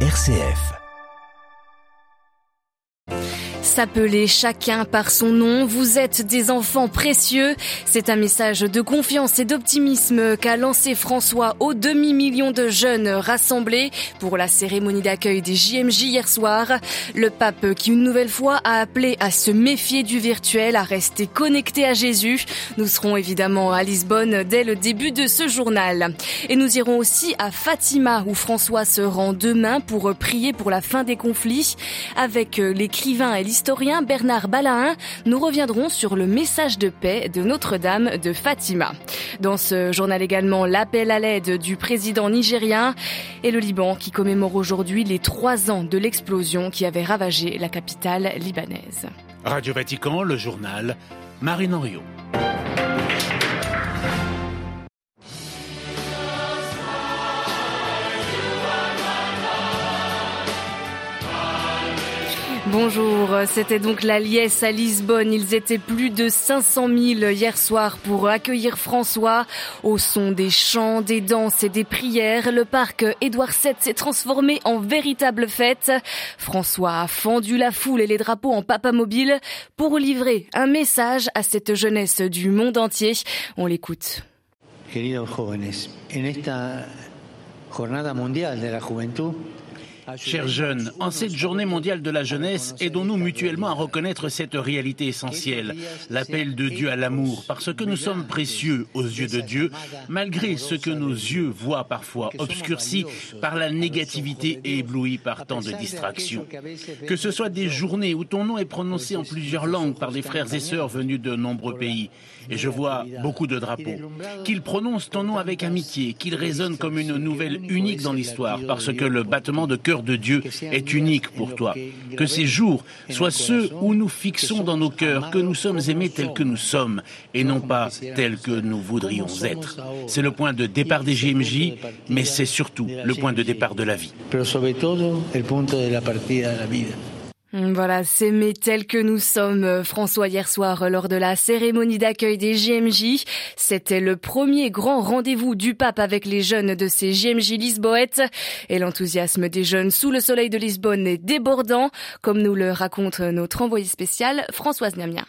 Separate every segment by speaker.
Speaker 1: RCF.
Speaker 2: S'appeler chacun par son nom, vous êtes des enfants précieux. C'est un message de confiance et d'optimisme qu'a lancé François au demi-million de jeunes rassemblés pour la cérémonie d'accueil des JMJ hier soir. Le pape qui une nouvelle fois a appelé à se méfier du virtuel, à rester connecté à Jésus. Nous serons évidemment à Lisbonne dès le début de ce journal. Et nous irons aussi à Fatima où François se rend demain pour prier pour la fin des conflits avec l'écrivain et l'historien Bernard Balahin, nous reviendrons sur le message de paix de Notre-Dame de Fatima. Dans ce journal également, l'appel à l'aide du président nigérien et le Liban qui commémore aujourd'hui les trois ans de l'explosion qui avait ravagé la capitale libanaise.
Speaker 3: Radio Vatican, le journal, Marine Henriot.
Speaker 2: Bonjour, c'était donc la liesse à Lisbonne. Ils étaient plus de 500 000 hier soir pour accueillir François. Au son des chants, des danses et des prières, le parc Édouard VII s'est transformé en véritable fête. François a fendu la foule et les drapeaux en papa mobile pour livrer un message à cette jeunesse du monde entier. On l'écoute.
Speaker 3: Chers jeunes, en cette journée mondiale de la jeunesse, aidons-nous mutuellement à reconnaître cette réalité essentielle, l'appel de Dieu à l'amour, parce que nous sommes précieux aux yeux de Dieu, malgré ce que nos yeux voient parfois obscurcis par la négativité et éblouis par tant de distractions. Que ce soit des journées où ton nom est prononcé en plusieurs langues par des frères et sœurs venus de nombreux pays, et je vois beaucoup de drapeaux, qu'ils prononcent ton nom avec amitié, qu'ils résonnent comme une nouvelle unique dans l'histoire, parce que le battement de cœur de Dieu est unique pour toi. Que ces jours soient ceux où nous fixons dans nos cœurs que nous sommes aimés tels que nous sommes et non pas tels que nous voudrions être. C'est le point de départ des GMJ, mais c'est surtout le point de départ de la vie.
Speaker 2: Voilà, s'aimer tel que nous sommes, euh, François, hier soir, euh, lors de la cérémonie d'accueil des JMJ. C'était le premier grand rendez-vous du pape avec les jeunes de ces JMJ Lisboètes. Et l'enthousiasme des jeunes sous le soleil de Lisbonne est débordant, comme nous le raconte notre envoyé spécial, Françoise Niamien.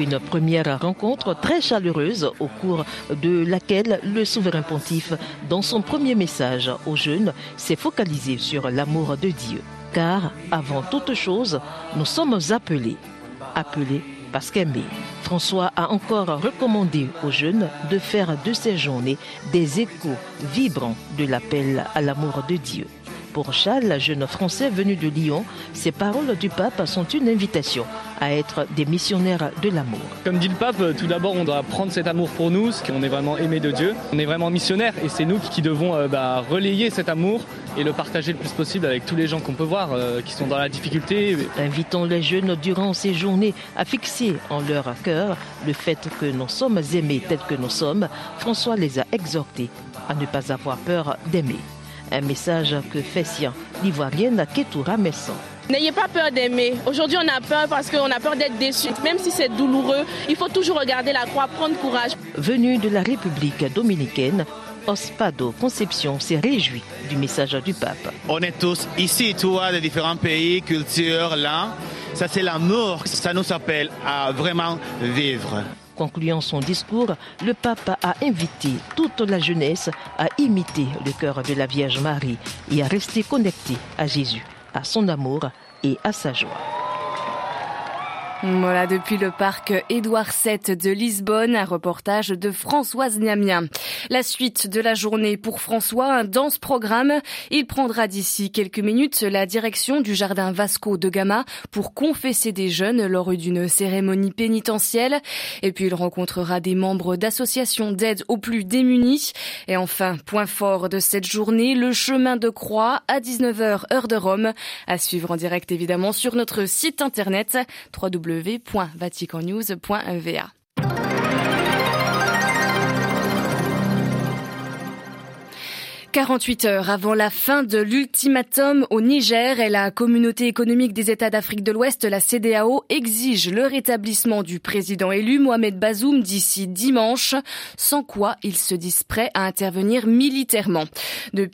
Speaker 4: Une première rencontre très chaleureuse au cours de laquelle le souverain pontife, dans son premier message aux jeunes, s'est focalisé sur l'amour de Dieu. Car, avant toute chose, nous sommes appelés. Appelés parce qu'aimés. François a encore recommandé aux jeunes de faire de ces journées des échos vibrants de l'appel à l'amour de Dieu. Pour Charles, jeune Français venu de Lyon, ces paroles du pape sont une invitation à être des missionnaires de l'amour.
Speaker 5: Comme dit le pape, tout d'abord on doit prendre cet amour pour nous, ce qu'on est vraiment aimé de Dieu. On est vraiment missionnaires et c'est nous qui devons euh, bah, relayer cet amour et le partager le plus possible avec tous les gens qu'on peut voir euh, qui sont dans la difficulté.
Speaker 4: Invitons les jeunes durant ces journées à fixer en leur cœur le fait que nous sommes aimés tels que nous sommes. François les a exhortés à ne pas avoir peur d'aimer. Un message que fait sien l'ivoirienne Ketoura Messon.
Speaker 6: N'ayez pas peur d'aimer. Aujourd'hui, on a peur parce qu'on a peur d'être déçu. Même si c'est douloureux, il faut toujours regarder la croix, prendre courage.
Speaker 4: Venu de la République dominicaine, Ospado Conception s'est réjoui du message du pape.
Speaker 7: On est tous ici, tu vois, de différents pays, cultures, là. Ça, c'est l'amour. Ça nous appelle à vraiment vivre.
Speaker 4: Concluant son discours, le pape a invité toute la jeunesse à imiter le cœur de la Vierge Marie et à rester connecté à Jésus, à son amour et à sa joie.
Speaker 2: Voilà, depuis le parc Édouard VII de Lisbonne, un reportage de Françoise Niamien. La suite de la journée pour François, dans ce programme, il prendra d'ici quelques minutes la direction du jardin Vasco de Gama pour confesser des jeunes lors d'une cérémonie pénitentielle. Et puis il rencontrera des membres d'associations d'aide aux plus démunis. Et enfin, point fort de cette journée, le chemin de croix à 19h heure de Rome. À suivre en direct évidemment sur notre site internet www www.vaticannews.va. 48 heures avant la fin de l'ultimatum au Niger et la communauté économique des États d'Afrique de l'Ouest, la CDAO, exige le rétablissement du président élu Mohamed Bazoum d'ici dimanche, sans quoi ils se disent prêts à intervenir militairement.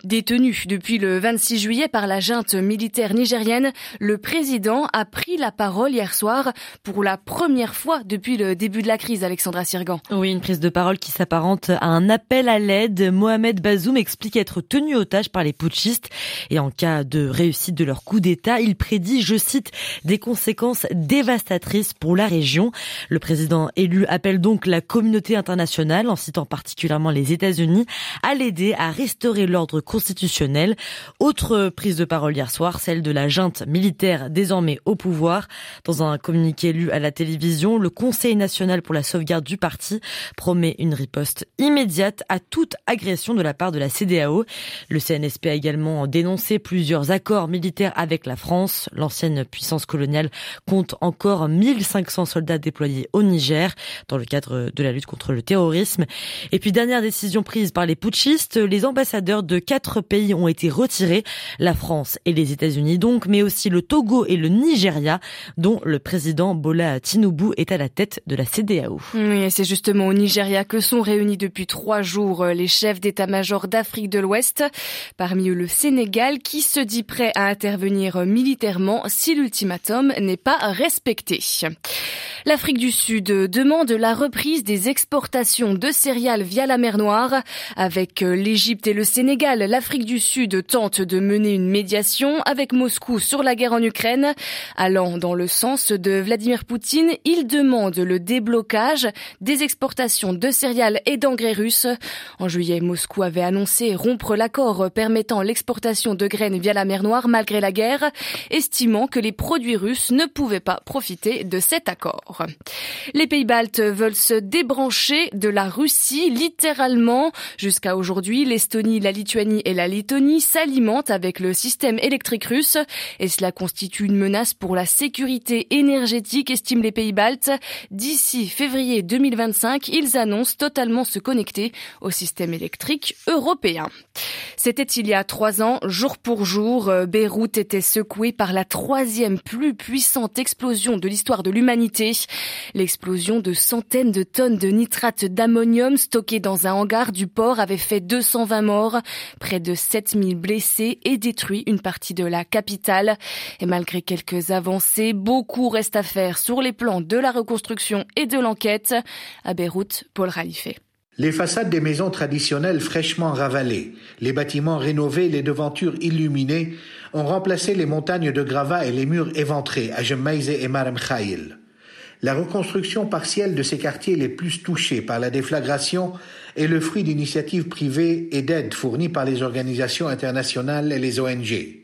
Speaker 2: Détenu depuis le 26 juillet par la junte militaire nigérienne, le président a pris la parole hier soir pour la première fois depuis le début de la crise, Alexandra Sirgan.
Speaker 1: Oui, une prise de parole qui s'apparente à un appel à l'aide. Mohamed Bazoum explique être par les putschistes et en cas de réussite de leur coup d'État, il prédit, je cite, des conséquences dévastatrices pour la région. Le président élu appelle donc la communauté internationale, en citant particulièrement les États-Unis, à l'aider à restaurer l'ordre constitutionnel. Autre prise de parole hier soir, celle de la junte militaire désormais au pouvoir. Dans un communiqué lu à la télévision, le Conseil national pour la sauvegarde du parti promet une riposte immédiate à toute agression de la part de la CDAO le CNSP a également dénoncé plusieurs accords militaires avec la France. L'ancienne puissance coloniale compte encore 1500 soldats déployés au Niger dans le cadre de la lutte contre le terrorisme. Et puis dernière décision prise par les putschistes, les ambassadeurs de quatre pays ont été retirés, la France et les États-Unis donc, mais aussi le Togo et le Nigeria, dont le président Bola Tinubu est à la tête de la CDAO.
Speaker 2: Oui, c'est justement au Nigeria que sont réunis depuis trois jours les chefs d'état-major d'Afrique de l'Ouest. Parmi eux le Sénégal qui se dit prêt à intervenir militairement si l'ultimatum n'est pas respecté. L'Afrique du Sud demande la reprise des exportations de céréales via la mer Noire. Avec l'Égypte et le Sénégal, l'Afrique du Sud tente de mener une médiation avec Moscou sur la guerre en Ukraine. Allant dans le sens de Vladimir Poutine, il demande le déblocage des exportations de céréales et d'engrais russes. En juillet, Moscou avait annoncé rompre l'accord permettant l'exportation de graines via la mer Noire malgré la guerre, estimant que les produits russes ne pouvaient pas profiter de cet accord. Les pays baltes veulent se débrancher de la Russie littéralement. Jusqu'à aujourd'hui, l'Estonie, la Lituanie et la Lettonie s'alimentent avec le système électrique russe et cela constitue une menace pour la sécurité énergétique, estiment les pays baltes. D'ici février 2025, ils annoncent totalement se connecter au système électrique européen. C'était il y a trois ans, jour pour jour, euh, Beyrouth était secouée par la troisième plus puissante explosion de l'histoire de l'humanité. L'explosion de centaines de tonnes de nitrate d'ammonium stockés dans un hangar du port avait fait 220 morts, près de 7000 blessés et détruit une partie de la capitale. Et malgré quelques avancées, beaucoup reste à faire sur les plans de la reconstruction et de l'enquête. À Beyrouth, Paul Ralifé.
Speaker 8: Les façades des maisons traditionnelles fraîchement ravalées, les bâtiments rénovés, les devantures illuminées ont remplacé les montagnes de gravats et les murs éventrés à Jemmaïze et Marem Khaïl. La reconstruction partielle de ces quartiers les plus touchés par la déflagration est le fruit d'initiatives privées et d'aides fournies par les organisations internationales et les ONG.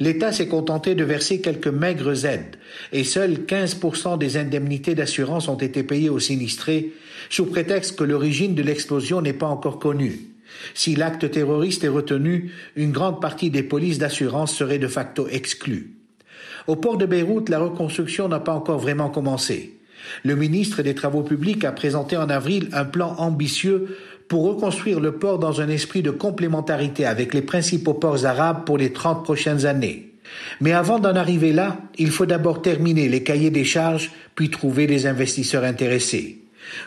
Speaker 8: L'État s'est contenté de verser quelques maigres aides et seuls 15% des indemnités d'assurance ont été payées aux sinistrés sous prétexte que l'origine de l'explosion n'est pas encore connue. Si l'acte terroriste est retenu, une grande partie des polices d'assurance seraient de facto exclues. Au port de Beyrouth, la reconstruction n'a pas encore vraiment commencé. Le ministre des Travaux publics a présenté en avril un plan ambitieux pour reconstruire le port dans un esprit de complémentarité avec les principaux ports arabes pour les 30 prochaines années. Mais avant d'en arriver là, il faut d'abord terminer les cahiers des charges, puis trouver les investisseurs intéressés.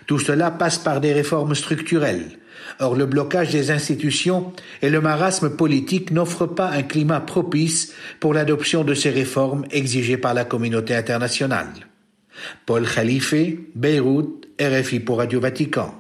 Speaker 8: Tout cela passe par des réformes structurelles. Or, le blocage des institutions et le marasme politique n'offrent pas un climat propice pour l'adoption de ces réformes exigées par la communauté internationale. Paul Khalife, Beyrouth, RFI pour Radio Vatican.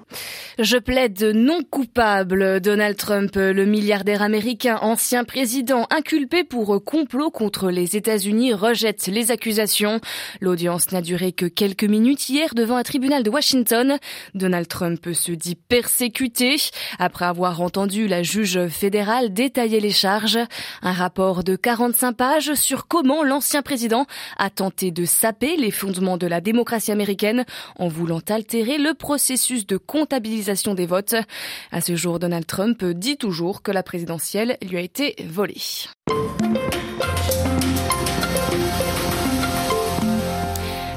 Speaker 2: Je plaide non coupable. Donald Trump, le milliardaire américain, ancien président inculpé pour complot contre les États-Unis, rejette les accusations. L'audience n'a duré que quelques minutes hier devant un tribunal de Washington. Donald Trump se dit persécuté après avoir entendu la juge fédérale détailler les charges. Un rapport de 45 pages sur comment l'ancien président a tenté de saper les fondements de la démocratie américaine en voulant altérer le processus de comptabilisation des votes. À ce jour, Donald Trump dit toujours que la présidentielle lui a été volée.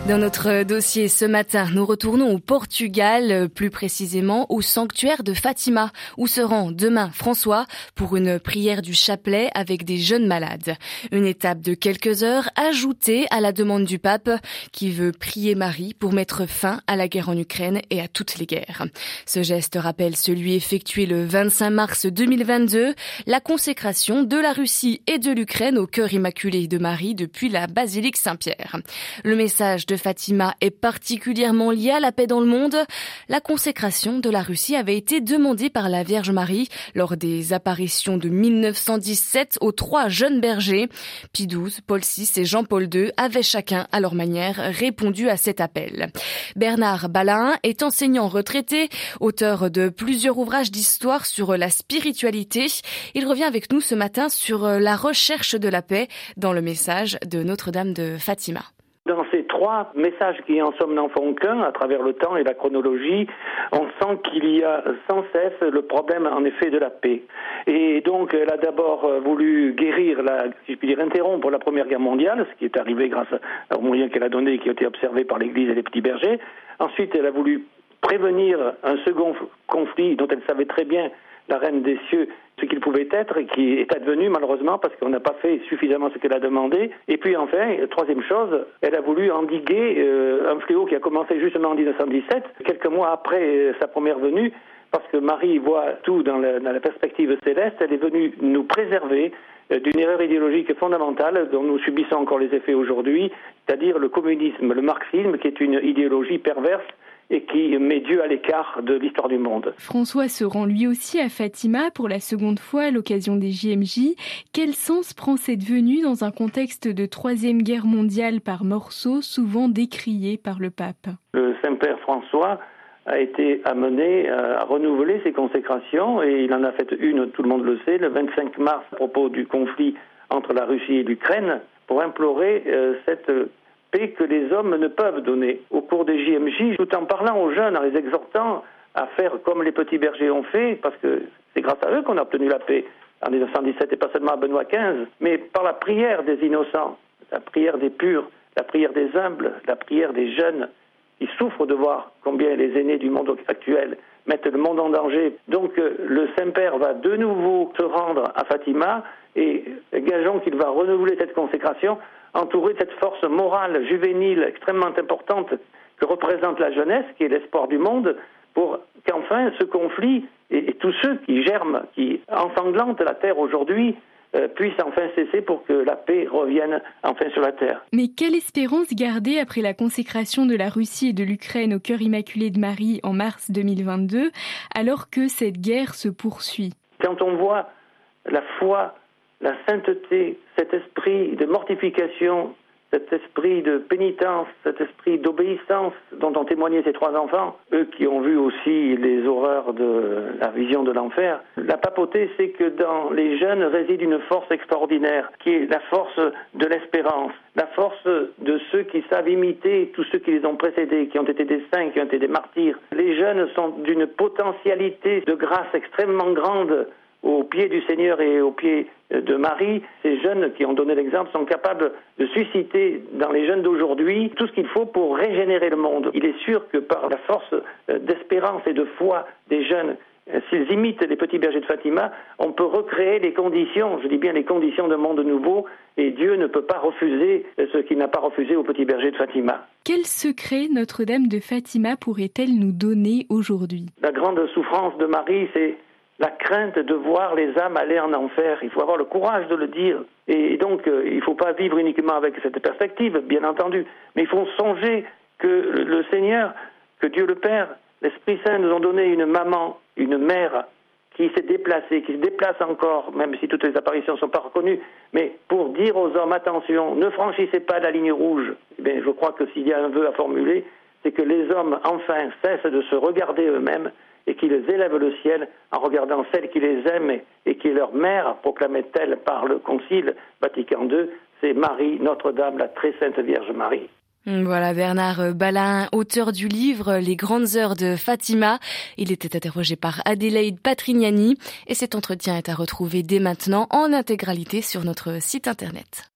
Speaker 2: Dans notre dossier ce matin, nous retournons au Portugal, plus précisément au sanctuaire de Fatima, où se rend demain François pour une prière du chapelet avec des jeunes malades. Une étape de quelques heures ajoutée à la demande du pape qui veut prier Marie pour mettre fin à la guerre en Ukraine et à toutes les guerres. Ce geste rappelle celui effectué le 25 mars 2022, la consécration de la Russie et de l'Ukraine au cœur immaculé de Marie depuis la basilique Saint-Pierre. Le message de Fatima est particulièrement lié à la paix dans le monde. La consécration de la Russie avait été demandée par la Vierge Marie lors des apparitions de 1917 aux trois jeunes bergers. Pie XII, Paul VI et Jean-Paul II avaient chacun à leur manière répondu à cet appel. Bernard Balin est enseignant retraité, auteur de plusieurs ouvrages d'histoire sur la spiritualité. Il revient avec nous ce matin sur la recherche de la paix dans le message de Notre-Dame de Fatima.
Speaker 9: Trois messages qui en somme n'en font qu'un à travers le temps et la chronologie, on sent qu'il y a sans cesse le problème en effet de la paix. Et donc elle a d'abord voulu guérir, si je puis dire, interrompre la Première Guerre mondiale, ce qui est arrivé grâce aux moyens qu'elle a donnés et qui ont été observés par l'Église et les petits bergers. Ensuite, elle a voulu prévenir un second conflit dont elle savait très bien la reine des cieux ce qu'il pouvait être et qui est advenu malheureusement parce qu'on n'a pas fait suffisamment ce qu'elle a demandé. Et puis enfin, troisième chose, elle a voulu endiguer euh, un fléau qui a commencé justement en 1917, quelques mois après euh, sa première venue, parce que Marie voit tout dans la, perspective céleste, elle est venue nous préserver euh, d'une erreur idéologique fondamentale dont nous subissons encore les effets aujourd'hui, c'est-à-dire le communisme, le marxisme, qui est une idéologie perverse et qui met Dieu à l'écart de l'histoire du monde.
Speaker 10: François se rend lui aussi à Fatima pour la seconde fois à l'occasion des JMJ. Quel sens prend cette venue dans un contexte de Troisième Guerre mondiale par morceaux, souvent décrié par le pape?
Speaker 9: Le Saint-Père François a été amené à renouveler ses consécrations et il en a fait une, tout le monde le sait, le 25 mars à propos du conflit entre la Russie et l'Ukraine pour implorer euh, cette paix que les hommes ne peuvent donner au cours des JMJ, tout en parlant aux jeunes, en les exhortant à faire comme les petits bergers ont fait, parce que c'est grâce à eux qu'on a obtenu la paix en 1917 et pas seulement à Benoît XV, mais par la prière des innocents, la prière des purs, la prière des humbles, la prière des jeunes qui souffrent de voir combien les aînés du monde actuel mettent le monde en danger. Donc le Saint-Père va de nouveau se rendre à Fatima et gageons qu'il va renouveler cette consécration entouré de cette force morale juvénile extrêmement importante que représente la jeunesse, qui est l'espoir du monde, pour qu'enfin ce conflit et, tous ceux qui germent, qui ensanglantent la terre aujourd'hui, euh, puissent enfin cesser pour que la paix revienne enfin sur la terre.
Speaker 10: Mais quelle espérance garder après la consécration de la Russie et de l'Ukraine au cœur immaculé de Marie en mars 2022, alors que cette guerre se poursuit?
Speaker 9: Quand on voit la foi la sainteté, cet esprit de mortification, cet esprit de pénitence, cet esprit d'obéissance dont ont témoigné ces trois enfants, eux qui ont vu aussi les horreurs de la vision de l'enfer, la papauté, c'est que dans les jeunes réside une force extraordinaire, qui est la force de l'espérance, la force de ceux qui savent imiter tous ceux qui les ont précédés, qui ont été des saints, qui ont été des martyrs. Les jeunes sont d'une potentialité de grâce extrêmement grande au pied du Seigneur et au pied de Marie, ces jeunes qui ont donné l'exemple sont capables de susciter dans les jeunes d'aujourd'hui tout ce qu'il faut pour régénérer le monde. Il est sûr que par la force euh, d'espérance et de foi des jeunes, euh, s'ils imitent les petits bergers de Fatima, on peut recréer les conditions, je dis bien les conditions d'un monde nouveau, et Dieu ne peut pas refuser euh, ce qu'il n'a pas refusé aux petits bergers de Fatima.
Speaker 10: Quel secret Notre-Dame de Fatima pourrait-elle nous donner aujourd'hui?
Speaker 9: La grande souffrance de Marie, c'est la crainte de voir les âmes aller en enfer. Il faut avoir le courage de le dire. Et donc, euh, il ne faut pas vivre uniquement avec cette perspective, bien entendu, mais il faut songer que le Seigneur, que Dieu le Père, l'Esprit Saint nous ont donné une maman, une mère qui s'est déplacée, qui se déplace encore, même si toutes les apparitions ne sont pas reconnues, mais pour dire aux hommes, attention, ne franchissez pas la ligne rouge. Eh je crois que s'il y a un vœu à formuler, c'est que les hommes, enfin, cessent de se regarder eux-mêmes et qu'ils élèvent le ciel en regardant celle qui les aime et qui est leur mère, proclamait-elle par le Concile Vatican II, c'est Marie, Notre-Dame, la très sainte Vierge Marie.
Speaker 2: Voilà Bernard Balin, auteur du livre Les grandes heures de Fatima. Il était interrogé par Adélaïde Patrignani et cet entretien est à retrouver dès maintenant en intégralité sur notre site internet.